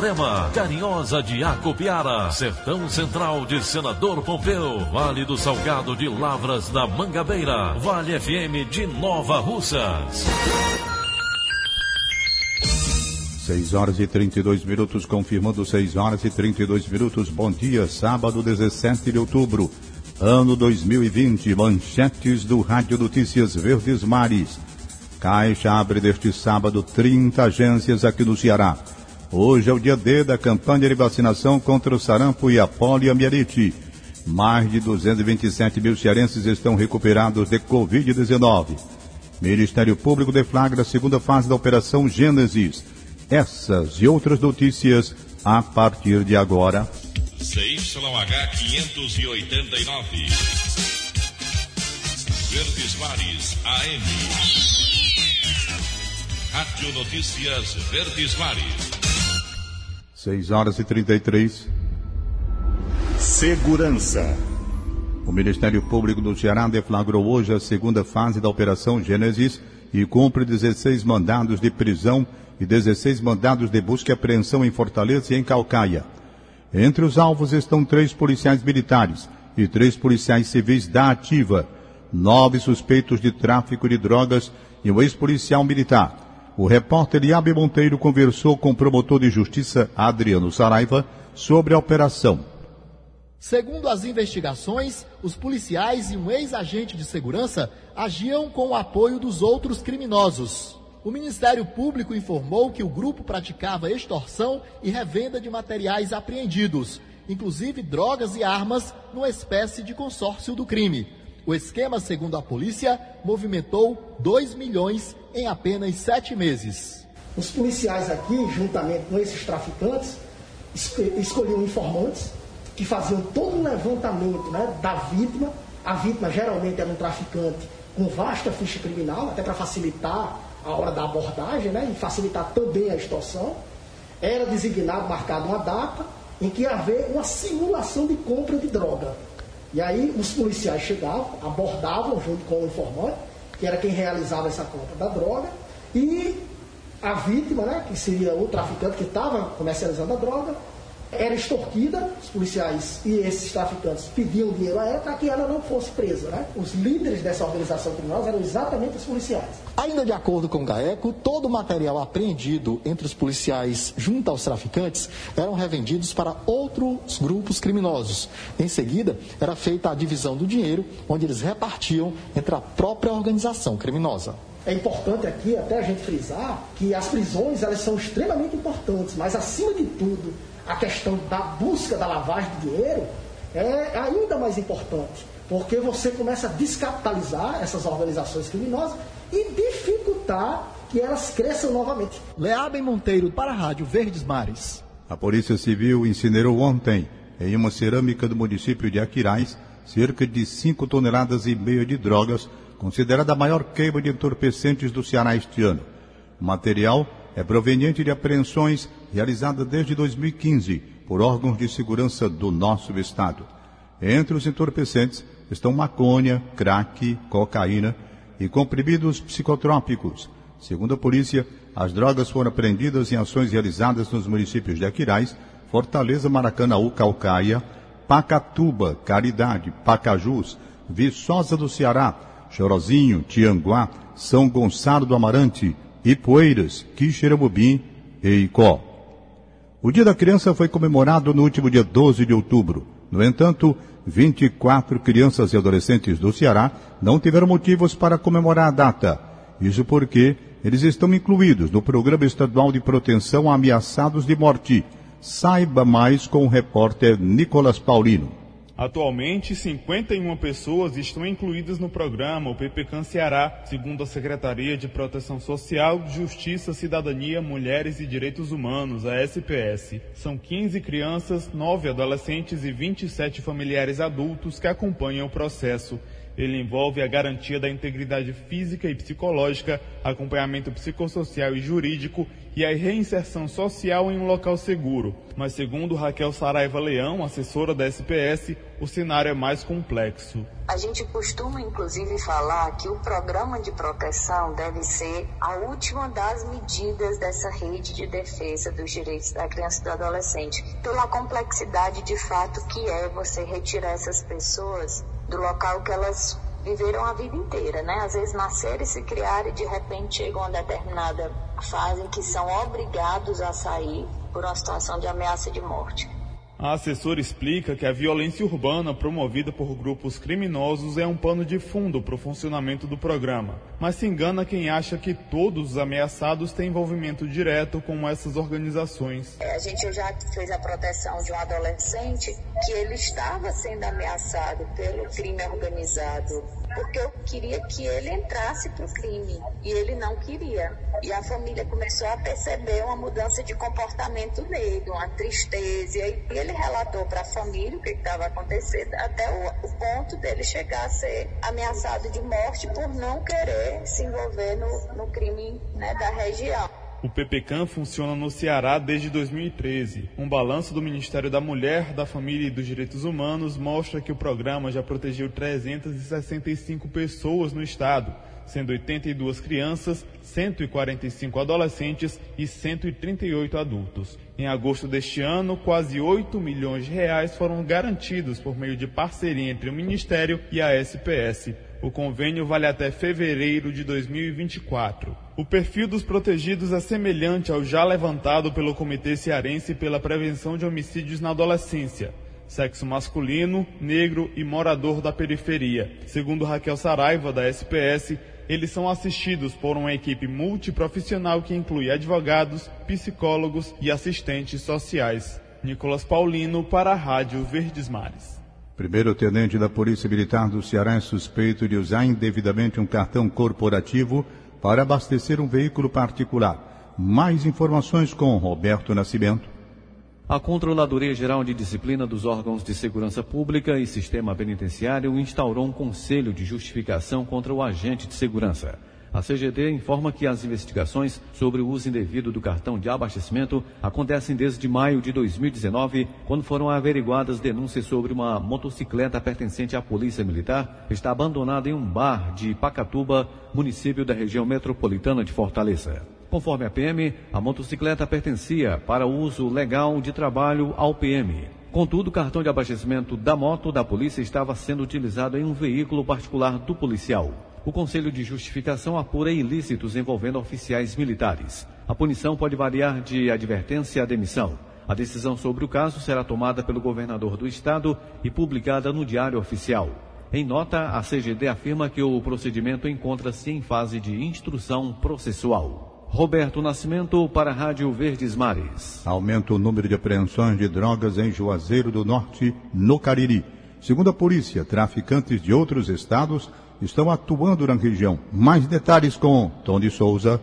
Itarema, Carinhosa de Acopiara, Sertão Central de Senador Pompeu, Vale do Salgado de Lavras da Mangabeira, Vale FM de Nova Russas. 6 horas e 32 minutos, confirmando 6 horas e 32 minutos. Bom dia, sábado 17 de outubro, ano 2020. Manchetes do Rádio Notícias Verdes Mares. Caixa abre deste sábado 30 agências aqui no Ceará. Hoje é o dia D da campanha de vacinação contra o sarampo e a poliomielite. Mais de 227 mil cearenses estão recuperados de Covid-19. Ministério Público deflagra a segunda fase da Operação Gênesis. Essas e outras notícias a partir de agora. CYH 589. Verdes Mares AM. Rádio Notícias Verdes Mares. 6 horas e 33. Segurança. O Ministério Público do Ceará deflagrou hoje a segunda fase da Operação Gênesis e cumpre 16 mandados de prisão e 16 mandados de busca e apreensão em Fortaleza e em Calcaia. Entre os alvos estão três policiais militares e três policiais civis da ativa, nove suspeitos de tráfico de drogas e um ex-policial militar. O repórter Iabe Monteiro conversou com o promotor de justiça Adriano Saraiva sobre a operação. Segundo as investigações, os policiais e um ex-agente de segurança agiam com o apoio dos outros criminosos. O Ministério Público informou que o grupo praticava extorsão e revenda de materiais apreendidos, inclusive drogas e armas, numa espécie de consórcio do crime. O esquema, segundo a polícia, movimentou 2 milhões em apenas sete meses. Os policiais aqui, juntamente com esses traficantes, escolhiam informantes que faziam todo um levantamento né, da vítima. A vítima geralmente era um traficante com vasta ficha criminal, até para facilitar a hora da abordagem né, e facilitar também a extorsão. Era designado, marcado uma data em que ia haver uma simulação de compra de droga. E aí os policiais chegavam, abordavam junto com o informante, que era quem realizava essa compra da droga, e a vítima, né, que seria o traficante que estava comercializando a droga, era extorquida, os policiais e esses traficantes pediam dinheiro a ela para que ela não fosse presa. Né? Os líderes dessa organização criminosa eram exatamente os policiais. Ainda de acordo com o GAECO, todo o material apreendido entre os policiais junto aos traficantes eram revendidos para outros grupos criminosos. Em seguida, era feita a divisão do dinheiro, onde eles repartiam entre a própria organização criminosa. É importante aqui até a gente frisar que as prisões elas são extremamente importantes, mas acima de tudo, a questão da busca da lavagem de dinheiro é ainda mais importante, porque você começa a descapitalizar essas organizações criminosas e dificultar que elas cresçam novamente. Leabem Monteiro para a Rádio Verdes Mares. A Polícia Civil incinerou ontem, em uma cerâmica do município de Aquiraz, cerca de 5 toneladas e meia de drogas, considerada a maior queima de entorpecentes do Ceará este ano. O material é proveniente de apreensões realizadas desde 2015 por órgãos de segurança do nosso estado. Entre os entorpecentes estão maconha, crack, cocaína e comprimidos psicotrópicos. Segundo a polícia, as drogas foram apreendidas em ações realizadas nos municípios de Aquiraz, Fortaleza, Maracanaú, Calcaia, Pacatuba, Caridade, Pacajus, Viçosa do Ceará, Chorozinho, Tianguá, São Gonçalo do Amarante, Ipueiras, Quixeramobim e Icó. O Dia da Criança foi comemorado no último dia 12 de outubro. No entanto, 24 crianças e adolescentes do Ceará não tiveram motivos para comemorar a data. Isso porque eles estão incluídos no Programa Estadual de Proteção a Ameaçados de Morte. Saiba mais com o repórter Nicolas Paulino. Atualmente, 51 pessoas estão incluídas no programa O PPCAN Ceará, segundo a Secretaria de Proteção Social, Justiça, Cidadania, Mulheres e Direitos Humanos, a SPS. São 15 crianças, 9 adolescentes e 27 familiares adultos que acompanham o processo. Ele envolve a garantia da integridade física e psicológica, acompanhamento psicossocial e jurídico e a reinserção social em um local seguro. Mas segundo Raquel Saraiva Leão, assessora da SPS, o cenário é mais complexo. A gente costuma inclusive falar que o programa de proteção deve ser a última das medidas dessa rede de defesa dos direitos da criança e do adolescente, pela complexidade de fato que é você retirar essas pessoas do local que elas viveram a vida inteira, né? Às vezes nasceram e se criaram e de repente chegam a determinada fase em que são obrigados a sair por uma situação de ameaça de morte. A assessora explica que a violência urbana promovida por grupos criminosos é um pano de fundo para o funcionamento do programa, mas se engana quem acha que todos os ameaçados têm envolvimento direto com essas organizações. É, a gente já fez a proteção de um adolescente que ele estava sendo ameaçado pelo crime organizado porque eu queria que ele entrasse para o crime e ele não queria. E a família começou a perceber uma mudança de comportamento nele, uma tristeza. E ele relatou para a família o que estava acontecendo, até o, o, ponto dele chegar a ser ameaçado de morte por não querer se envolver no, no crime né, da região. O PPCAM funciona no Ceará desde 2013. Um balanço do Ministério da Mulher, da Família e dos Direitos Humanos mostra que o programa já protegeu 365 pessoas no estado, sendo 82 crianças, 145 adolescentes e 138 adultos. Em agosto deste ano, quase 8 milhões de reais foram garantidos por meio de parceria entre o Ministério e a SPS. O convênio vale até fevereiro de 2024. O perfil dos protegidos é semelhante ao já levantado pelo Comitê Cearense pela Prevenção de Homicídios na Adolescência. Sexo masculino, negro e morador da periferia. Segundo Raquel Saraiva, da SPS, eles são assistidos por uma equipe multiprofissional que inclui advogados, psicólogos e assistentes sociais. Nicolas Paulino para a Rádio Verdes Mares. Primeiro tenente da Polícia Militar do Ceará é suspeito de usar indevidamente um cartão corporativo para abastecer um veículo particular. Mais informações com Roberto Nascimento. A Controladoria Geral de Disciplina dos Órgãos de Segurança Pública e Sistema Penitenciário instaurou um conselho de justificação contra o agente de segurança. A CGD informa que as investigações sobre o uso indevido do cartão de abastecimento acontecem desde maio de 2019, quando foram averiguadas denúncias sobre uma motocicleta pertencente à Polícia Militar está abandonada em um bar de Pacatuba, município da região metropolitana de Fortaleza. Conforme a PM, a motocicleta pertencia para uso legal de trabalho ao PM. Contudo, o cartão de abastecimento da moto da polícia estava sendo utilizado em um veículo particular do policial. O Conselho de Justificação apura ilícitos envolvendo oficiais militares. A punição pode variar de advertência a demissão. A decisão sobre o caso será tomada pelo governador do estado e publicada no Diário Oficial. Em nota, a CGD afirma que o procedimento encontra-se em fase de instrução processual. Roberto Nascimento para a Rádio Verdes Mares. Aumenta o número de apreensões de drogas em Juazeiro do Norte, no Cariri. Segundo a polícia, traficantes de outros estados estão atuando na região. Mais detalhes com Tom de Souza.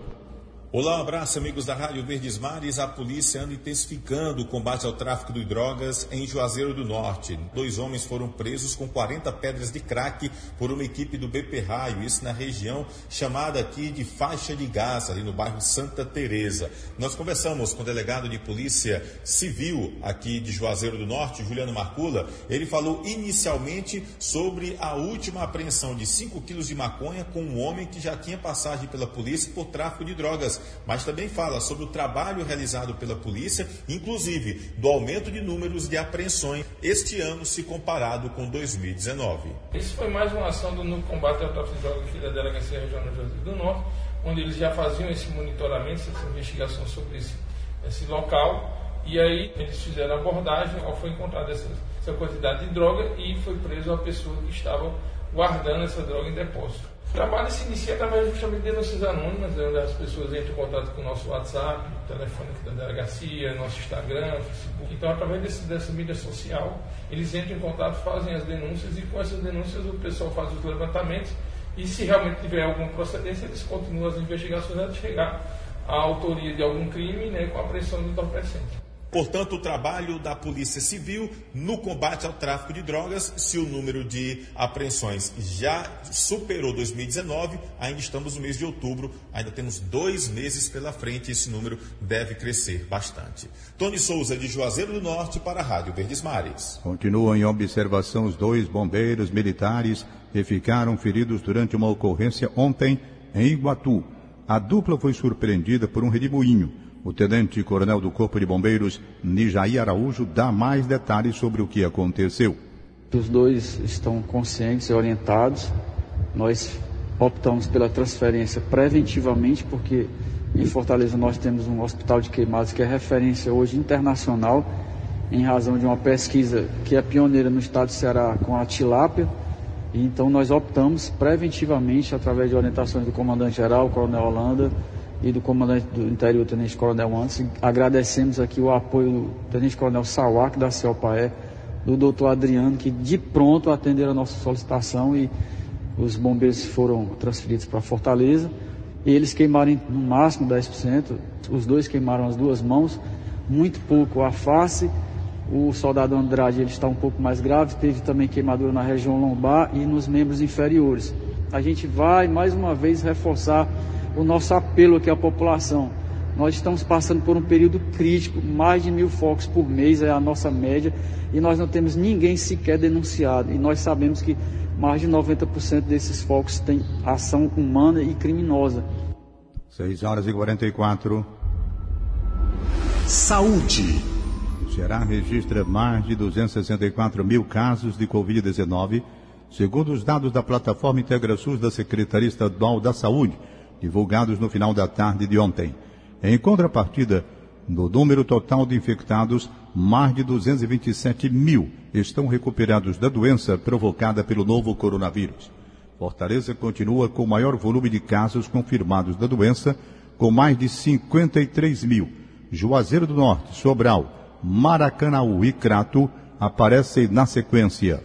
Olá, um abraço amigos da Rádio Verdes Mares. A polícia anda intensificando o combate ao tráfico de drogas em Juazeiro do Norte. Dois homens foram presos com 40 pedras de crack por uma equipe do BP Raio, isso na região chamada aqui de Faixa de Gás, ali no bairro Santa Teresa. Nós conversamos com o delegado de polícia civil aqui de Juazeiro do Norte, Juliano Marcula. Ele falou inicialmente sobre a última apreensão de 5 quilos de maconha com um homem que já tinha passagem pela polícia por tráfico de drogas mas também fala sobre o trabalho realizado pela polícia, inclusive do aumento de números de apreensões este ano se comparado com 2019. Isso foi mais uma ação do Núcleo Combate ao Tráfico de Drogas aqui da Delegacia Regional do Norte, onde eles já faziam esse monitoramento, essa investigação sobre esse, esse local, e aí eles fizeram a abordagem, foi encontrada essa, essa quantidade de droga e foi preso a pessoa que estava guardando essa droga em depósito. O trabalho se inicia através justamente de denúncias anônimas, onde as pessoas entram em contato com o nosso WhatsApp, telefone da delegacia, nosso Instagram, Facebook. Então, através desse, dessa mídia social, eles entram em contato, fazem as denúncias e com essas denúncias o pessoal faz os levantamentos e se realmente tiver alguma procedência, eles continuam as investigações até chegar à autoria de algum crime né, com a apreensão do entorpecente. Portanto, o trabalho da Polícia Civil no combate ao tráfico de drogas, se o número de apreensões já superou 2019, ainda estamos no mês de outubro, ainda temos dois meses pela frente e esse número deve crescer bastante. Tony Souza, de Juazeiro do Norte, para a Rádio Verdes Mares. Continuam em observação os dois bombeiros militares que ficaram feridos durante uma ocorrência ontem em Iguatu. A dupla foi surpreendida por um redemoinho. O tenente-coronel do Corpo de Bombeiros, Nijaí Araújo, dá mais detalhes sobre o que aconteceu. Os dois estão conscientes e orientados. Nós optamos pela transferência preventivamente, porque em Fortaleza nós temos um hospital de queimados que é referência hoje internacional, em razão de uma pesquisa que é pioneira no estado de Ceará com a tilápia. Então nós optamos preventivamente, através de orientações do comandante-geral, coronel Holanda, e do comandante do interior, Tenente Coronel Antes. Agradecemos aqui o apoio do Tenente Coronel Sawak, da CELPAE, do doutor Adriano, que de pronto atenderam a nossa solicitação e os bombeiros foram transferidos para Fortaleza. E eles queimaram no máximo 10%, os dois queimaram as duas mãos, muito pouco a face. O soldado Andrade ele está um pouco mais grave, teve também queimadura na região lombar e nos membros inferiores. A gente vai mais uma vez reforçar o nosso apelo aqui à população. Nós estamos passando por um período crítico, mais de mil focos por mês é a nossa média, e nós não temos ninguém sequer denunciado. E nós sabemos que mais de 90% desses focos têm ação humana e criminosa. 6 horas e 44. Saúde. O Ceará registra mais de 264 mil casos de Covid-19, segundo os dados da plataforma IntegraSUS da Secretaria Estadual da Saúde divulgados no final da tarde de ontem. Em contrapartida, no número total de infectados, mais de 227 mil estão recuperados da doença provocada pelo novo coronavírus. Fortaleza continua com o maior volume de casos confirmados da doença, com mais de 53 mil. Juazeiro do Norte, Sobral, Maracanaú e Crato aparecem na sequência.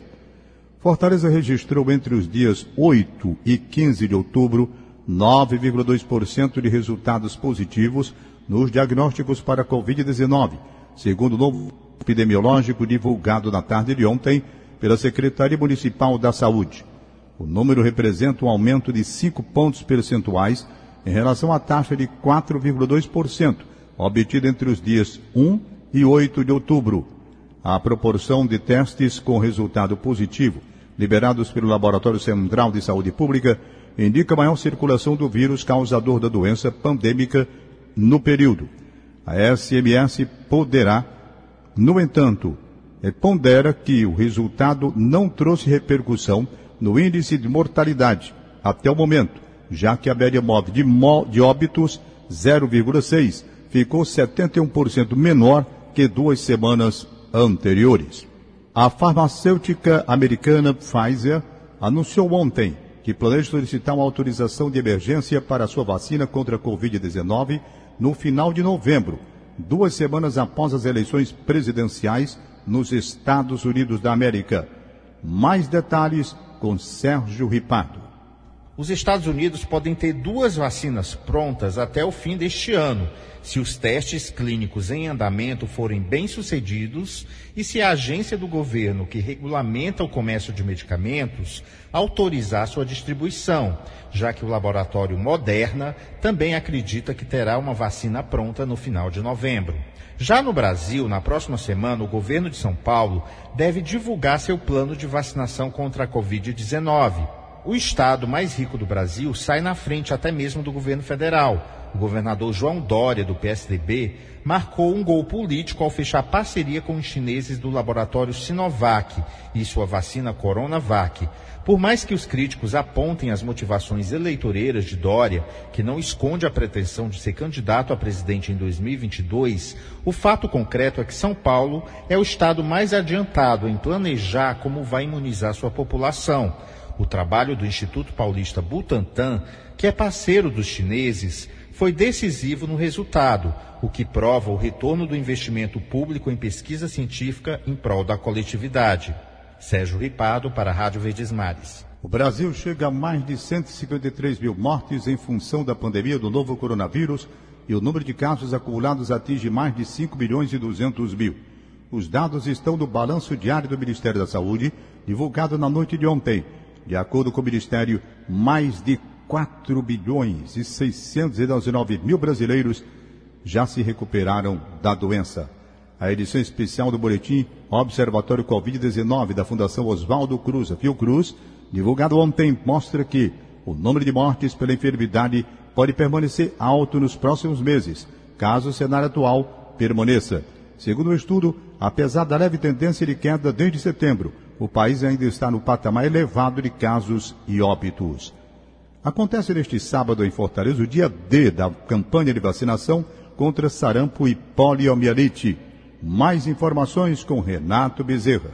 Fortaleza registrou entre os dias 8 e 15 de outubro 9,2% de resultados positivos nos diagnósticos para Covid-19, segundo o novo epidemiológico divulgado na tarde de ontem pela Secretaria Municipal da Saúde. O número representa um aumento de 5 pontos percentuais em relação à taxa de 4,2%, obtida entre os dias 1 e 8 de outubro. A proporção de testes com resultado positivo liberados pelo Laboratório Central de Saúde Pública indica maior circulação do vírus causador da doença pandêmica no período. A SMS poderá, no entanto, pondera que o resultado não trouxe repercussão no índice de mortalidade até o momento, já que a média móvel de, de óbitos 0,6 ficou 71% menor que duas semanas anteriores. A farmacêutica americana Pfizer anunciou ontem que planeja solicitar uma autorização de emergência para sua vacina contra a Covid-19 no final de novembro, duas semanas após as eleições presidenciais nos Estados Unidos da América. Mais detalhes com Sérgio Ripardo. Os Estados Unidos podem ter duas vacinas prontas até o fim deste ano se os testes clínicos em andamento forem bem-sucedidos e se a agência do governo que regulamenta o comércio de medicamentos autorizar sua distribuição, já que o laboratório Moderna também acredita que terá uma vacina pronta no final de novembro. Já no Brasil, na próxima semana, o governo de São Paulo deve divulgar seu plano de vacinação contra a Covid-19. O estado mais rico do Brasil sai na frente até mesmo do governo federal o governador João Dória, do PSDB, marcou um gol político ao fechar parceria com os chineses do laboratório Sinovac e sua vacina Coronavac. Por mais que os críticos apontem as motivações eleitoreiras de Dória, que não esconde a pretensão de ser candidato a presidente em 2022, o fato concreto é que São Paulo é o estado mais adiantado em planejar como vai imunizar sua população. O trabalho do Instituto Paulista Butantan, que é parceiro dos chineses, foi decisivo no resultado, o que prova o retorno do investimento público em pesquisa científica em prol da coletividade. Sérgio Ripado, para a Rádio Verdes Mares. O Brasil chega a mais de 153 mil mortes em função da pandemia do novo coronavírus e o número de casos acumulados atinge mais de 5 milhões e 200 mil. Os dados estão no balanço diário do Ministério da Saúde, divulgado na noite de ontem. De acordo com o Ministério, mais de 4 bilhões e 619 mil brasileiros já se recuperaram da doença. A edição especial do boletim Observatório Covid-19 da Fundação Oswaldo Cruz, a Fiocruz, divulgado ontem, mostra que o número de mortes pela enfermidade pode permanecer alto nos próximos meses, caso o cenário atual permaneça. Segundo o estudo, apesar da leve tendência de queda desde setembro, o país ainda está no patamar elevado de casos e óbitos. Acontece neste sábado em Fortaleza o dia D da campanha de vacinação contra sarampo e poliomielite. Mais informações com Renato Bezerra.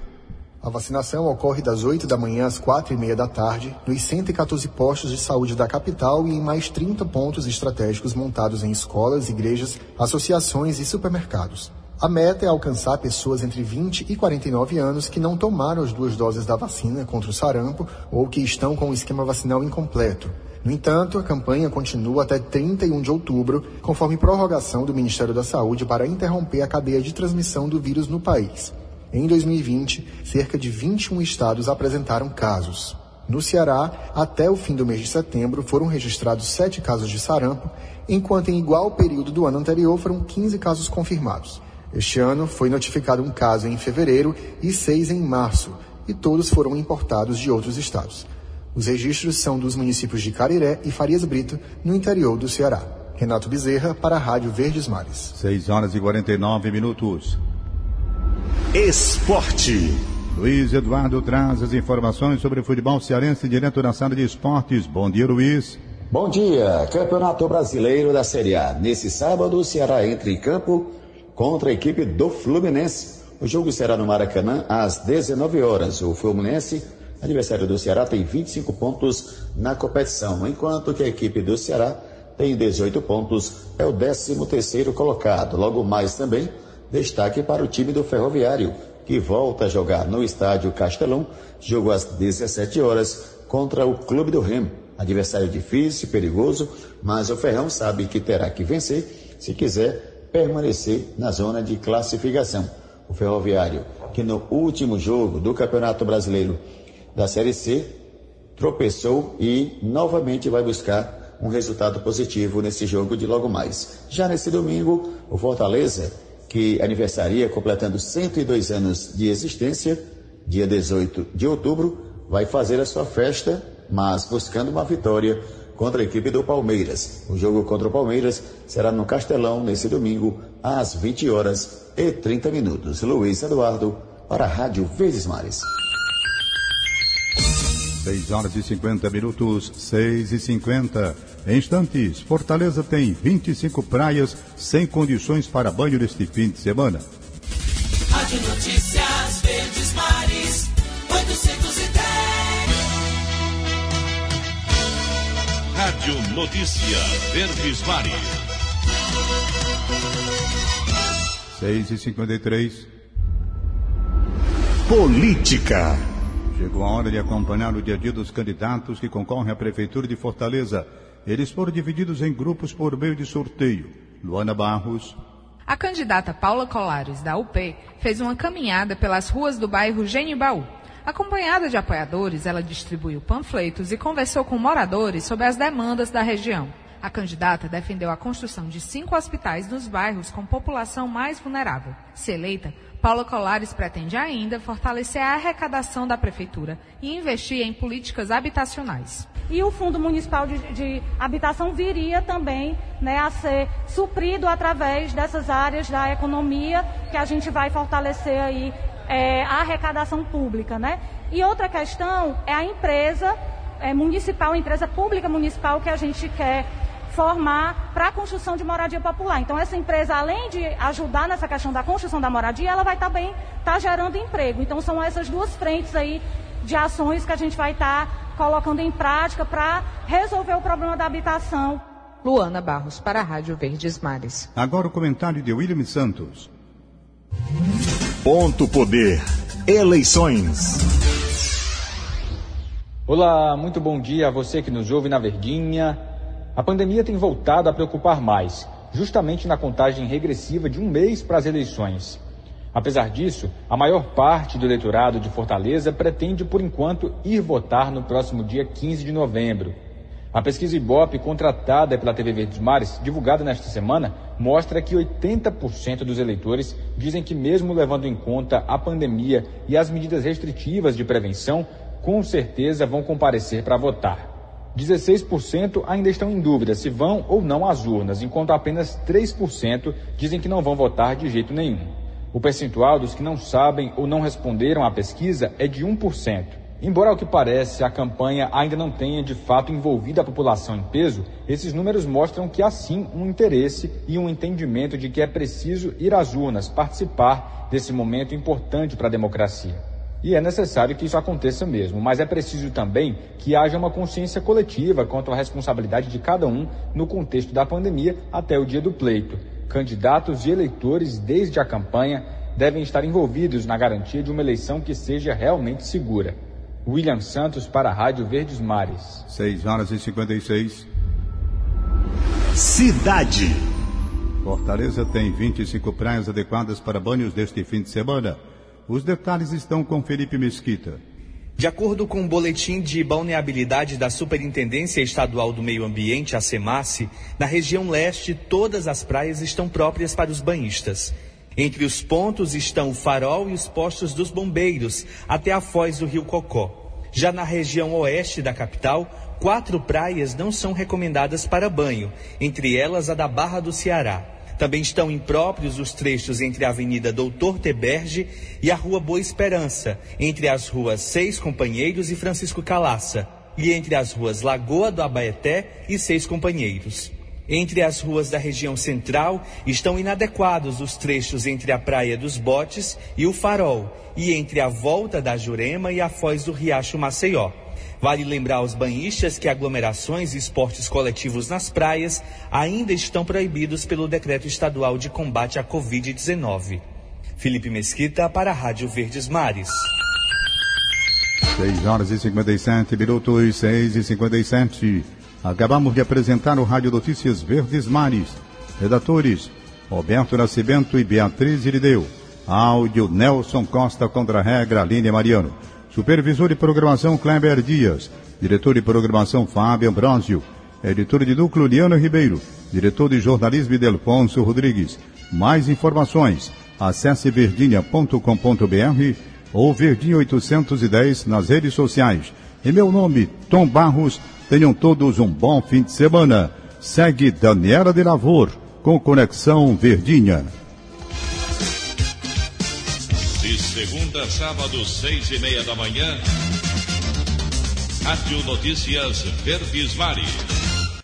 A vacinação ocorre das 8 da manhã às 4 e meia da tarde nos 114 postos de saúde da capital e em mais 30 pontos estratégicos montados em escolas, igrejas, associações e supermercados. A meta é alcançar pessoas entre 20 e 49 anos que não tomaram as duas doses da vacina contra o sarampo ou que estão com o esquema vacinal incompleto. No entanto, a campanha continua até 31 de outubro, conforme prorrogação do Ministério da Saúde para interromper a cadeia de transmissão do vírus no país. Em 2020, cerca de 21 estados apresentaram casos. No Ceará, até o fim do mês de setembro, foram registrados sete casos de sarampo, enquanto em igual período do ano anterior foram 15 casos confirmados. Este ano foi notificado um caso em fevereiro e seis em março, e todos foram importados de outros estados. Os registros são dos municípios de Cariré e Farias Brito, no interior do Ceará. Renato Bezerra, para a Rádio Verdes Mares. 6 horas e 49 minutos. Esporte. Luiz Eduardo traz as informações sobre o futebol cearense direto da sala de esportes. Bom dia, Luiz. Bom dia. Campeonato Brasileiro da Série A. Nesse sábado, o Ceará entra em campo contra a equipe do Fluminense. O jogo será no Maracanã às 19 horas. O Fluminense, adversário do Ceará, tem 25 pontos na competição, enquanto que a equipe do Ceará tem 18 pontos, é o 13 terceiro colocado. Logo mais também Destaque para o time do Ferroviário, que volta a jogar no estádio Castelão, jogo às 17 horas contra o Clube do Remo. Adversário difícil, perigoso, mas o Ferrão sabe que terá que vencer se quiser permanecer na zona de classificação. O Ferroviário, que no último jogo do Campeonato Brasileiro da Série C, tropeçou e novamente vai buscar um resultado positivo nesse jogo de logo mais. Já nesse domingo, o Fortaleza que aniversaria completando 102 anos de existência, dia 18 de outubro, vai fazer a sua festa, mas buscando uma vitória contra a equipe do Palmeiras. O jogo contra o Palmeiras será no Castelão nesse domingo, às 20 horas e 30 minutos. Luiz Eduardo, para a Rádio Vezes Mares. 6 horas e 50 minutos, 6 e 50. Em instantes, Fortaleza tem 25 praias sem condições para banho neste fim de semana. Rádio Notícia Verdes Mares. 6 e 53. Política. Chegou a hora de acompanhar o dia a dia dos candidatos que concorrem à Prefeitura de Fortaleza. Eles foram divididos em grupos por meio de sorteio. Luana Barros. A candidata Paula Colares, da UP, fez uma caminhada pelas ruas do bairro Genibaú. Acompanhada de apoiadores, ela distribuiu panfletos e conversou com moradores sobre as demandas da região. A candidata defendeu a construção de cinco hospitais nos bairros com população mais vulnerável. Se eleita, Paula Colares pretende ainda fortalecer a arrecadação da Prefeitura e investir em políticas habitacionais. E o Fundo Municipal de, de Habitação viria também né, a ser suprido através dessas áreas da economia que a gente vai fortalecer aí é, a arrecadação pública. Né? E outra questão é a empresa é, municipal, a empresa pública municipal que a gente quer formar para a construção de moradia popular. Então, essa empresa, além de ajudar nessa questão da construção da moradia, ela vai também estar tá gerando emprego. Então, são essas duas frentes aí de ações que a gente vai estar tá colocando em prática para resolver o problema da habitação. Luana Barros, para a Rádio Verdes Mares. Agora o comentário de William Santos. Ponto Poder. Eleições. Olá, muito bom dia a você que nos ouve na Verdinha. A pandemia tem voltado a preocupar mais, justamente na contagem regressiva de um mês para as eleições. Apesar disso, a maior parte do eleitorado de Fortaleza pretende, por enquanto, ir votar no próximo dia 15 de novembro. A pesquisa Ibope, contratada pela TV Verdes Mares, divulgada nesta semana, mostra que 80% dos eleitores dizem que, mesmo levando em conta a pandemia e as medidas restritivas de prevenção, com certeza vão comparecer para votar. 16% ainda estão em dúvida se vão ou não às urnas, enquanto apenas 3% dizem que não vão votar de jeito nenhum. O percentual dos que não sabem ou não responderam à pesquisa é de 1%. Embora, ao que parece, a campanha ainda não tenha de fato envolvido a população em peso, esses números mostram que há sim um interesse e um entendimento de que é preciso ir às urnas, participar desse momento importante para a democracia. E é necessário que isso aconteça mesmo, mas é preciso também que haja uma consciência coletiva quanto à responsabilidade de cada um no contexto da pandemia até o dia do pleito. Candidatos e eleitores, desde a campanha, devem estar envolvidos na garantia de uma eleição que seja realmente segura. William Santos para a Rádio Verdes Mares. 6 horas e 56. Cidade. Fortaleza tem 25 praias adequadas para banhos deste fim de semana. Os detalhes estão com Felipe Mesquita. De acordo com o um boletim de balneabilidade da Superintendência Estadual do Meio Ambiente, a SEMASSE, na região leste todas as praias estão próprias para os banhistas. Entre os pontos estão o farol e os postos dos bombeiros, até a foz do rio Cocó. Já na região oeste da capital, quatro praias não são recomendadas para banho, entre elas a da Barra do Ceará. Também estão impróprios os trechos entre a Avenida Doutor Teberge e a Rua Boa Esperança, entre as ruas Seis Companheiros e Francisco Calaça, e entre as ruas Lagoa do Abaeté e Seis Companheiros. Entre as ruas da região central estão inadequados os trechos entre a Praia dos Botes e o Farol, e entre a Volta da Jurema e a Foz do Riacho Maceió. Vale lembrar aos banhistas que aglomerações e esportes coletivos nas praias ainda estão proibidos pelo Decreto Estadual de Combate à Covid-19. Felipe Mesquita para a Rádio Verdes Mares. 6 horas e 57 minutos, 6 e 57. Acabamos de apresentar o Rádio Notícias Verdes Mares. Redatores: Roberto Nascimento e Beatriz Irideu. Áudio: Nelson Costa contra a regra, Aline Mariano. Supervisor de Programação Kleber Dias. Diretor de Programação Fábio Ambrosio. Editor de núcleo Liana Ribeiro. Diretor de Jornalismo Delfonso Rodrigues. Mais informações. Acesse verdinha.com.br ou Verdinha 810 nas redes sociais. Em meu nome, Tom Barros. Tenham todos um bom fim de semana. Segue Daniela de Lavor com Conexão Verdinha. De segunda a sábado, seis e meia da manhã. Rádio Notícias Verdes Mares.